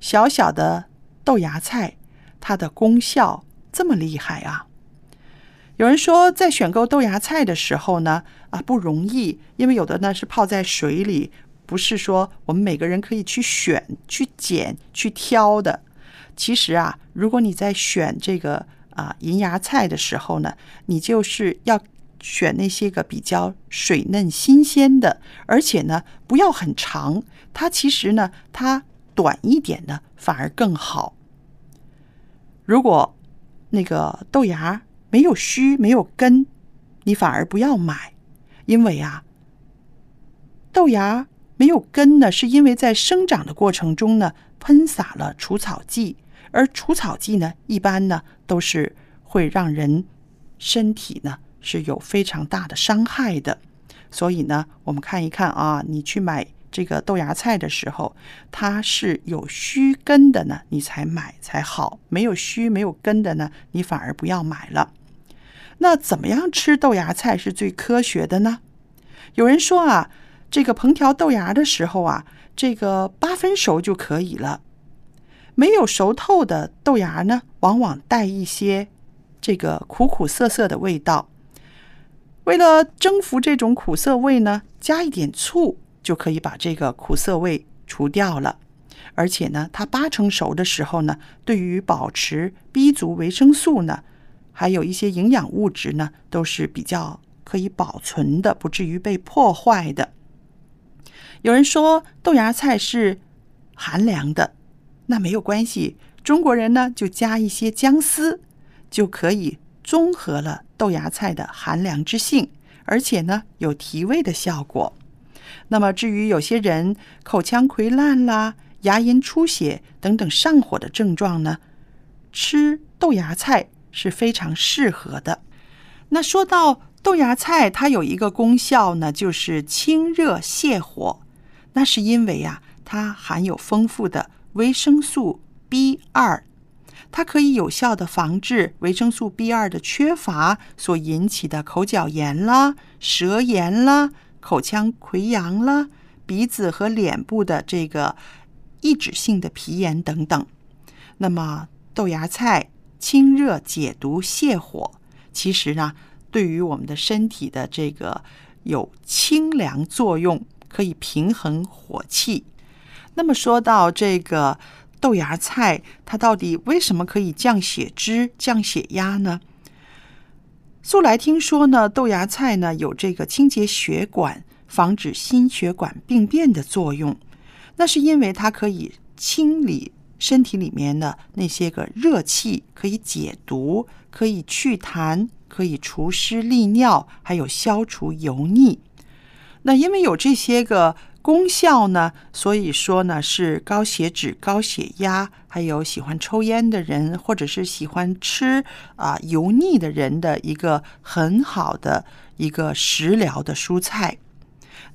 小小的豆芽菜，它的功效这么厉害啊！有人说，在选购豆芽菜的时候呢，啊不容易，因为有的呢是泡在水里，不是说我们每个人可以去选、去捡、去挑的。其实啊，如果你在选这个啊银芽菜的时候呢，你就是要。选那些个比较水嫩新鲜的，而且呢不要很长，它其实呢它短一点呢反而更好。如果那个豆芽没有须没有根，你反而不要买，因为啊豆芽没有根呢，是因为在生长的过程中呢喷洒了除草剂，而除草剂呢一般呢都是会让人身体呢。是有非常大的伤害的，所以呢，我们看一看啊，你去买这个豆芽菜的时候，它是有须根的呢，你才买才好；没有须、没有根的呢，你反而不要买了。那怎么样吃豆芽菜是最科学的呢？有人说啊，这个烹调豆芽的时候啊，这个八分熟就可以了。没有熟透的豆芽呢，往往带一些这个苦苦涩涩的味道。为了征服这种苦涩味呢，加一点醋就可以把这个苦涩味除掉了。而且呢，它八成熟的时候呢，对于保持 B 族维生素呢，还有一些营养物质呢，都是比较可以保存的，不至于被破坏的。有人说豆芽菜是寒凉的，那没有关系，中国人呢就加一些姜丝就可以。综合了豆芽菜的寒凉之性，而且呢有提味的效果。那么至于有些人口腔溃烂啦、牙龈出血等等上火的症状呢，吃豆芽菜是非常适合的。那说到豆芽菜，它有一个功效呢，就是清热泻火。那是因为呀，它含有丰富的维生素 B 二。它可以有效的防治维生素 B 二的缺乏所引起的口角炎啦、舌炎啦、口腔溃疡啦、鼻子和脸部的这个抑制性的皮炎等等。那么豆芽菜清热解毒泻火，其实呢，对于我们的身体的这个有清凉作用，可以平衡火气。那么说到这个豆芽菜，它到底为什么可以降血脂、降血压呢？素来听说呢，豆芽菜呢有这个清洁血管、防止心血管病变的作用。那是因为它可以清理身体里面的那些个热气，可以解毒，可以祛痰，可以除湿利尿，还有消除油腻。那因为有这些个功效呢，所以说呢是高血脂、高血压，还有喜欢抽烟的人，或者是喜欢吃啊、油腻的人的一个很好的一个食疗的蔬菜。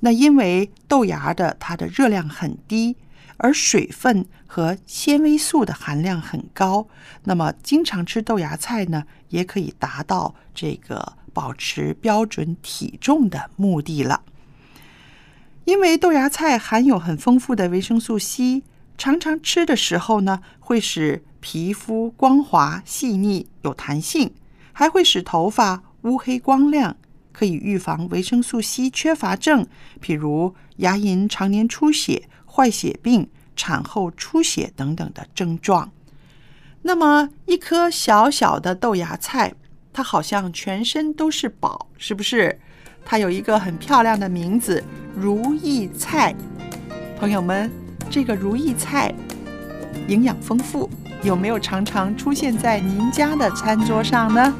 那因为豆芽的它的热量很低，而水分和纤维素的含量很高，那么经常吃豆芽菜呢，也可以达到这个保持标准体重的目的了。因为豆芽菜含有很丰富的维生素 C，常常吃的时候呢，会使皮肤光滑细腻有弹性，还会使头发乌黑光亮，可以预防维生素 C 缺乏症，譬如牙龈常年出血、坏血病、产后出血等等的症状。那么，一颗小小的豆芽菜，它好像全身都是宝，是不是？它有一个很漂亮的名字——如意菜。朋友们，这个如意菜营养丰富，有没有常常出现在您家的餐桌上呢？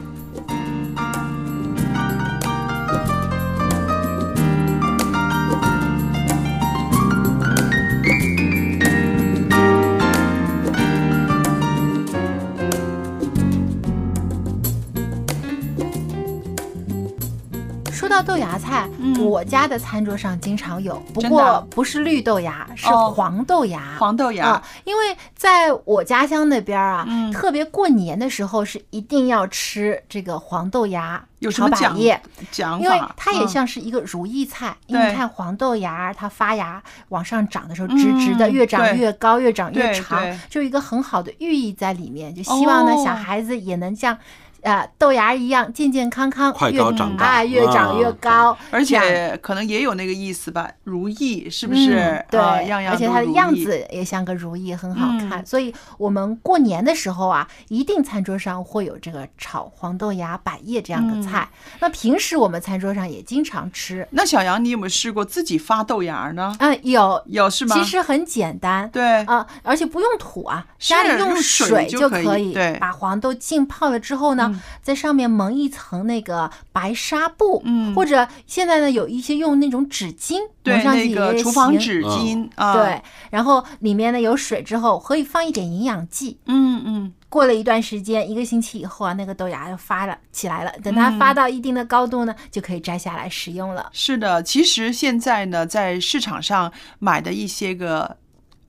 到豆芽菜，嗯。我家的餐桌上经常有，不过不是绿豆芽，是哦。黄豆芽。黄豆芽。啊，因为在我家乡那边啊，嗯。特别过年的时候是一定要吃这个黄豆芽炒有什么讲百叶，讲因为？它也嗯。像是一个如意菜。因为你看黄豆芽，它发芽往上长的时候直直的，嗯越长越高，越长越长，就有一个很好的寓意在里面，就希望呢哦。小孩子也能像。呃，豆芽一样健健康康，快越高长大啊，越长越啊高，而且可能也有那个意思吧，如意是不是？嗯对，啊样样而且它的样子也像个如意，很好看。嗯所以我们过年的时候啊，一定餐桌上会有这个炒黄豆芽、百叶这样的菜。那平时我们餐桌上也经常吃。那小杨，你有没有试过自己发豆芽呢？嗯、有有是吗？其实很简单，对啊、而且不用土啊，家里用水水就可可以对把黄豆浸泡了之后呢，嗯在上面蒙一层那个白纱布，嗯或者现在呢有一些用那种纸巾对蒙上去那个厨房纸巾啊，对，，然后里面呢有水之后，可以放一点营养剂。嗯嗯，过了一段时间，一个星期以后啊，那个豆芽就发了起来了。等它嗯发到一定的高度呢，就可以摘下来食用了。是的。其实现在呢，在市场上买的一些个。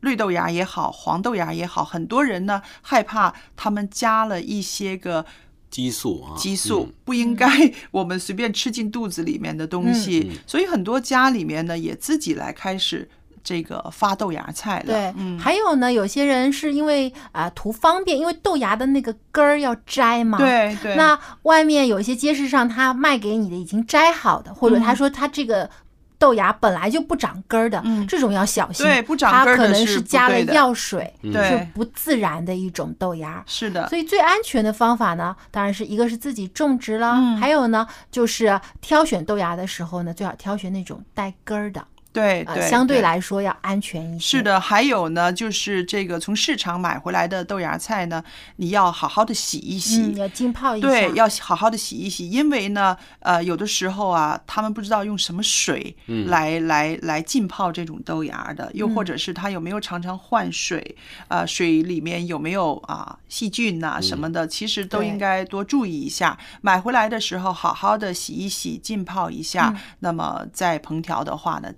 绿豆芽也好，黄豆芽也好，很多人呢害怕他们加了一些个激素啊，激素嗯，不应该我们随便吃进肚子里面的东西，嗯所以很多家里面呢也自己来开始这个发豆芽菜了。对，嗯，还有呢，有些人是因为啊、图方便，因为豆芽的那个根儿要摘嘛。。对对，那外面有一些街市上，他卖给你的已经摘好的，或者他说他这个豆芽本来就不长根儿的，嗯。这种要小心。对不长它根儿的可能是加了药水，嗯。是不自然的一种豆芽。是的，所以最安全的方法呢，当然是一个是自己种植了，嗯。还有呢就是挑选豆芽的时候呢，最好挑选那种带根儿的，呃，对对，相对对来说要安全一些。是，的，还有呢，就是这个从市场买回来的豆芽菜呢，你要好好的洗一洗。嗯，要浸泡一下。对，要好好的洗一洗，因为呢，呃，有的时候啊，他们不知道用什么水嗯来、来来浸泡这种豆芽的，又或嗯者是他有没有常常换水，呃，水里面有没有啊细菌呐、什么的，其实都应该多注意一下。买回来的时候，好好的洗一洗，浸泡一下，嗯那么再烹调的话呢，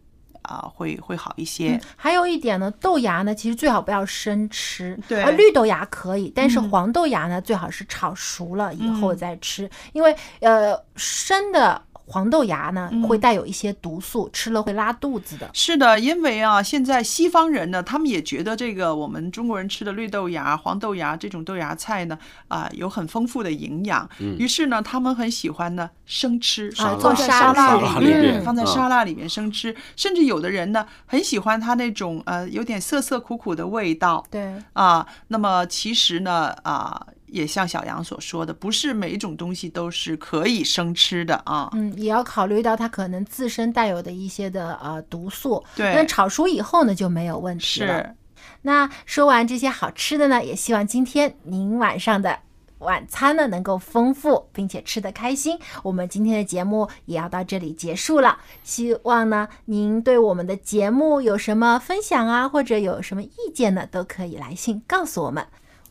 啊、会会好一些。嗯，还有一点呢，豆芽呢，其实最好不要生吃，对呃，绿豆芽可以，但是嗯黄豆芽呢，最好是炒熟了以后嗯再吃，因为呃，生的黄豆芽呢嗯会带有一些毒素，吃了会拉肚子的。是的，因为啊，现在西方人呢，他们也觉得这个我们中国人吃的绿豆芽、黄豆芽这种豆芽菜呢，啊、有很丰富的营养。嗯于是呢，他们很喜欢呢生吃，啊做沙拉拉里里面嗯放在嗯沙拉里面生吃。甚至有的人呢，很喜欢它那种呃有点涩涩苦苦的味道。对，啊，那么其实呢，啊，也像小杨所说的，不是每一种东西都是可以生吃的啊。嗯，也要考虑到它可能自身带有的一些的呃毒素。对那炒熟以后呢就没有问题了。是，那说完这些好吃的呢，也希望今天您晚上的晚餐呢能够丰富，并且吃得开心。我们今天的节目也要到这里结束了。希望呢您对我们的节目有什么分享啊，或者有什么意见呢，都可以来信告诉我们。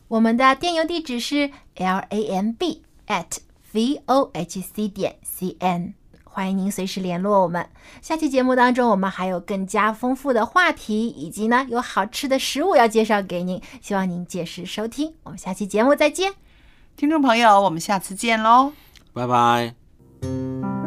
我们的电邮地址是 l a m b at v o h c 点 c n。欢迎您随时联络我们。下期节目当中，我们还有更加丰富的话题，以及呢有好吃的食物要介绍给您，希望您届时收听。我们下期节目再见。听众朋友，我们下次见喽。拜拜。